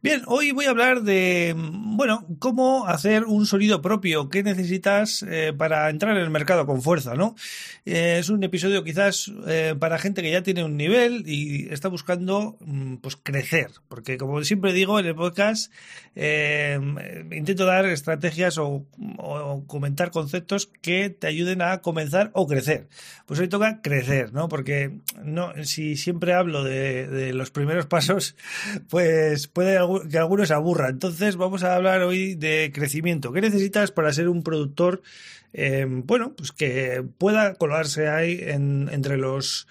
Bien, hoy voy a hablar de, bueno, cómo hacer un sonido propio, qué necesitas eh, para entrar en el mercado con fuerza, ¿no? Eh, es un episodio quizás eh, para gente que ya tiene un nivel y está buscando, mm, pues, crecer, porque como siempre digo en el podcast, intento dar estrategias o, comentar conceptos que te ayuden a comenzar o crecer. Pues hoy toca crecer, ¿no? Porque no, si siempre hablo de, de los primeros pasos, pues puede que algunos aburra. Entonces vamos a hablar hoy de crecimiento. ¿Qué necesitas para ser un productor, eh, bueno, pues que pueda colarse ahí entre los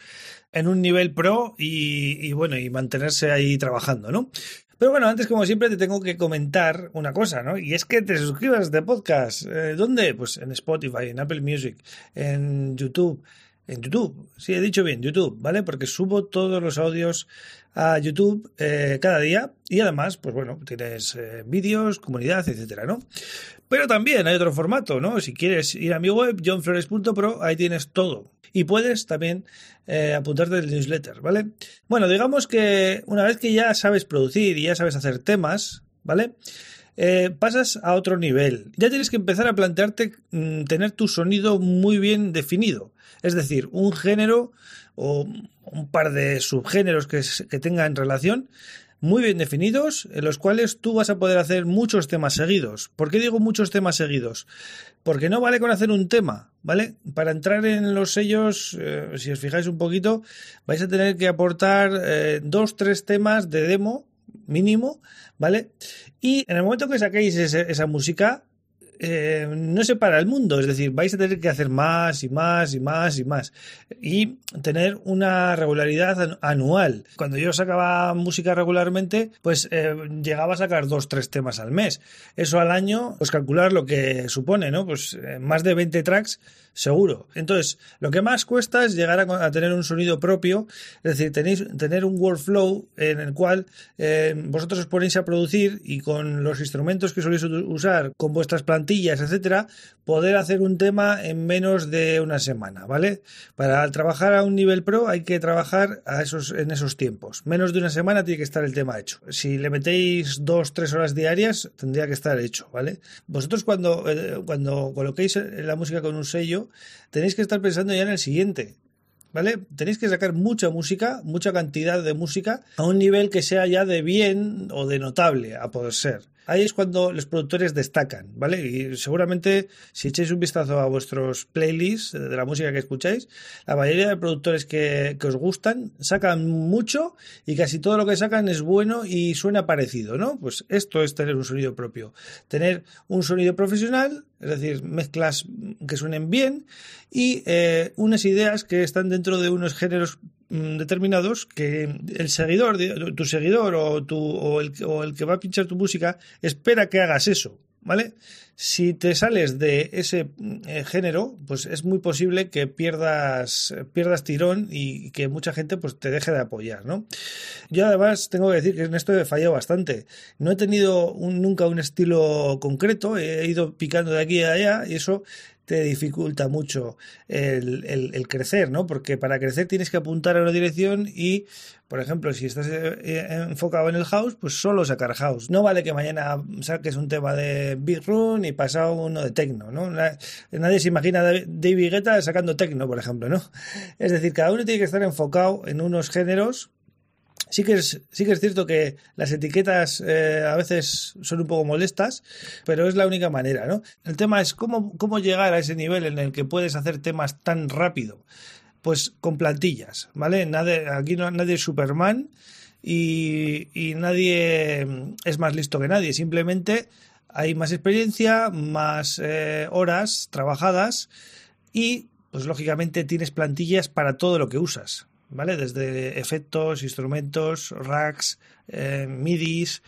en un nivel pro y, bueno, y mantenerse ahí trabajando, ¿no? Pero bueno, antes, como siempre, te tengo que comentar una cosa, ¿no? Y es que te suscribas a este podcast. Eh, ¿Dónde? Pues en Spotify, en Apple Music, en YouTube. En YouTube, sí, he dicho bien, YouTube, ¿vale? Porque subo todos los audios a YouTube eh, cada día y además, pues bueno, tienes eh, vídeos, comunidad, etcétera, ¿no? Pero también hay otro formato, ¿no? Si quieres ir a mi web, johnflores.pro, ahí tienes todo. Y puedes también eh, apuntarte al newsletter, ¿vale? Bueno, digamos que una vez que ya sabes producir y ya sabes hacer temas, ¿vale? Pasas a otro nivel. Ya tienes que empezar a plantearte mm, tener tu sonido muy bien definido. Es decir, un género o un par de subgéneros que, que tengan relación muy bien definidos, en los cuales tú vas a poder hacer muchos temas seguidos. ¿Por qué digo muchos temas seguidos? Porque no vale con hacer un tema, ¿vale? Para entrar en los sellos, eh, si os fijáis un poquito, vais a tener que aportar eh, dos, tres temas de demo mínimo, ¿vale? Y en el momento que saquéis esa música, eh, no se para el mundo, es decir, vais a tener que hacer más y más y más y más y tener una regularidad anual. Cuando yo sacaba música regularmente, pues eh, llegaba a sacar dos, tres temas al mes. Eso al año, pues calcular lo que supone, ¿no? Pues eh, más de 20 tracks seguro. Entonces, lo que más cuesta es llegar a, tener un sonido propio, es decir, tenéis, tener un workflow en el cual vosotros os ponéis a producir y con los instrumentos que soléis usar, con vuestras etcétera, poder hacer un tema en menos de una semana, ¿vale? Para trabajar a un nivel pro hay que trabajar a esos, en esos tiempos. Menos de una semana tiene que estar el tema hecho. Si le metéis dos, tres horas diarias, tendría que estar hecho, ¿vale? Vosotros cuando, eh, cuando coloquéis la música con un sello, tenéis que estar pensando ya en el siguiente. ¿Vale? Tenéis que sacar mucha música, mucha cantidad de música a un nivel que sea ya de bien o de notable, a poder ser ahí es cuando los productores destacan, ¿vale? Y seguramente si echáis un vistazo a vuestros playlists de la música que escucháis, la mayoría de productores que, os gustan sacan mucho y casi todo lo que sacan es bueno y suena parecido, ¿no? Pues esto es tener un sonido propio. Tener un sonido profesional, es decir, mezclas que suenen bien y eh, unas ideas que están dentro de unos géneros determinados que el seguidor, tu seguidor o, tu, o, el, o el que va a pinchar tu música espera que hagas eso. ¿Vale? Si te sales de ese eh, género, pues es muy posible que pierdas, pierdas tirón y que mucha gente pues te deje de apoyar, ¿no? Yo además tengo que decir que en esto he fallado bastante. No he tenido nunca un estilo concreto, he ido picando de aquí a allá y eso te dificulta mucho el, el, crecer, ¿no? Porque para crecer tienes que apuntar a una dirección y, por ejemplo, si estás eh, enfocado en el house, pues solo sacar house. No vale que mañana saques un tema de Big Run y pasado uno de techno, ¿no? Nadie se imagina David Guetta sacando techno, por ejemplo, ¿no? Es decir, cada uno tiene que estar enfocado en unos géneros Sí que es, sí que es cierto que las etiquetas eh, a veces son un poco molestas, pero es la única manera, ¿no? El tema es cómo, cómo llegar a ese nivel en el que puedes hacer temas tan rápido. Pues con plantillas, ¿vale? Nadie, aquí no, nadie es Superman y, nadie es más listo que nadie. Simplemente hay más experiencia, más eh, horas trabajadas y, pues lógicamente, tienes plantillas para todo lo que usas. ¿Vale? Desde efectos, instrumentos, racks, eh, midis,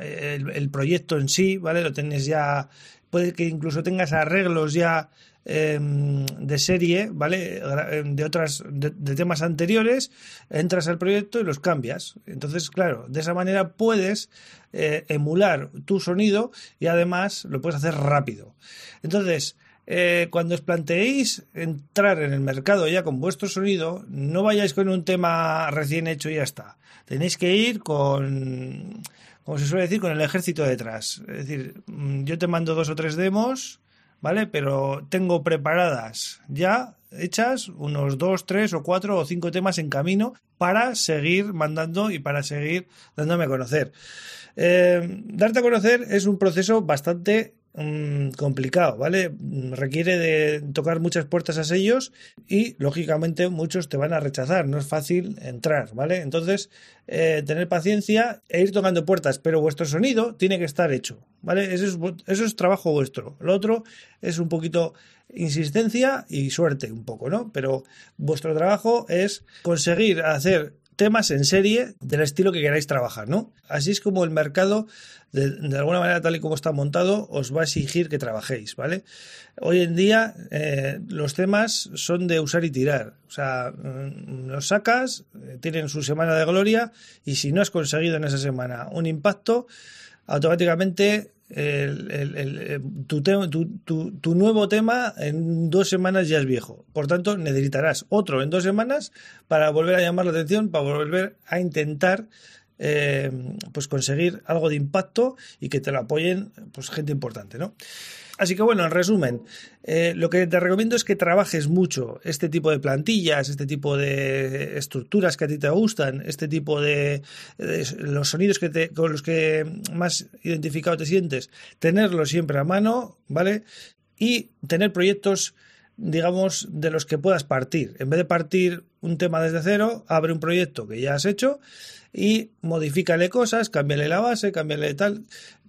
el, proyecto en sí, ¿vale? Lo tienes ya, puede que incluso tengas arreglos ya em, de serie, ¿vale? De otras, de, temas anteriores, entras al proyecto y los cambias. Entonces, claro, de esa manera puedes eh, emular tu sonido y además lo puedes hacer rápido. Entonces, eh, cuando os planteéis entrar en el mercado ya con vuestro sonido, no vayáis con un tema recién hecho y ya está. Tenéis que ir con, como se suele decir, con el ejército detrás. Es decir, mm, yo te mando dos o tres demos, ¿vale? Pero tengo preparadas ya hechas unos dos, tres o cuatro o cinco temas en camino para seguir mandando y para seguir dándome a conocer. Eh, darte a conocer es un proceso bastante Mm, complicado, ¿vale? Requiere de tocar muchas puertas a sellos y, lógicamente, muchos te van a rechazar. No es fácil entrar, ¿vale? Entonces, eh, tener paciencia e ir tocando puertas, pero vuestro sonido tiene que estar hecho, ¿vale? Eso es, eso es trabajo vuestro. Lo otro es un poquito insistencia y suerte, un poco, ¿no? Pero vuestro trabajo es conseguir hacer temas en serie del estilo que queráis trabajar, ¿no? Así es como el mercado, de, alguna manera, tal y como está montado, os va a exigir que trabajéis, ¿vale? Hoy en día eh, los temas son de usar y tirar, o sea, mm, los sacas, eh, tienen su semana de gloria y si no has conseguido en esa semana un impacto, automáticamente el, tu, tu, nuevo tema en dos semanas ya es viejo. Por tanto, necesitarás otro en dos semanas para volver a llamar la atención, para volver a intentar eh, pues conseguir algo de impacto y que te lo apoyen pues gente importante, ¿no? Así que bueno, en resumen, eh, lo que te recomiendo es que trabajes mucho este tipo de plantillas, este tipo de estructuras que a ti te gustan, este tipo de, los sonidos que te, con los que más identificado te sientes, tenerlos siempre a mano, ¿vale? Y tener proyectos digamos, de los que puedas partir. En vez de partir un tema desde cero, abre un proyecto que ya has hecho y modifícale cosas, cámbiale la base, cámbiale tal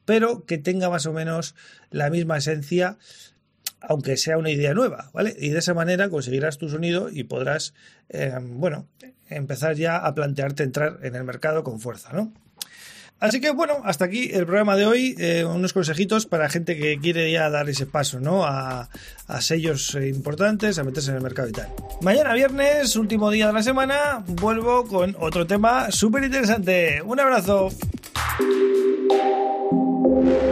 pero que tenga más o menos la misma esencia, aunque sea una idea nueva, ¿vale? Y de esa manera conseguirás tu sonido y podrás, eh, bueno, empezar ya a plantearte entrar en el mercado con fuerza, ¿no? Así que bueno, hasta aquí el programa de hoy. Eh, unos consejitos para gente que quiere ya dar ese paso, ¿no? A, a, sellos importantes, a meterse en el mercado y tal. Mañana viernes, último día de la semana, vuelvo con otro tema súper interesante. Un abrazo. thank you.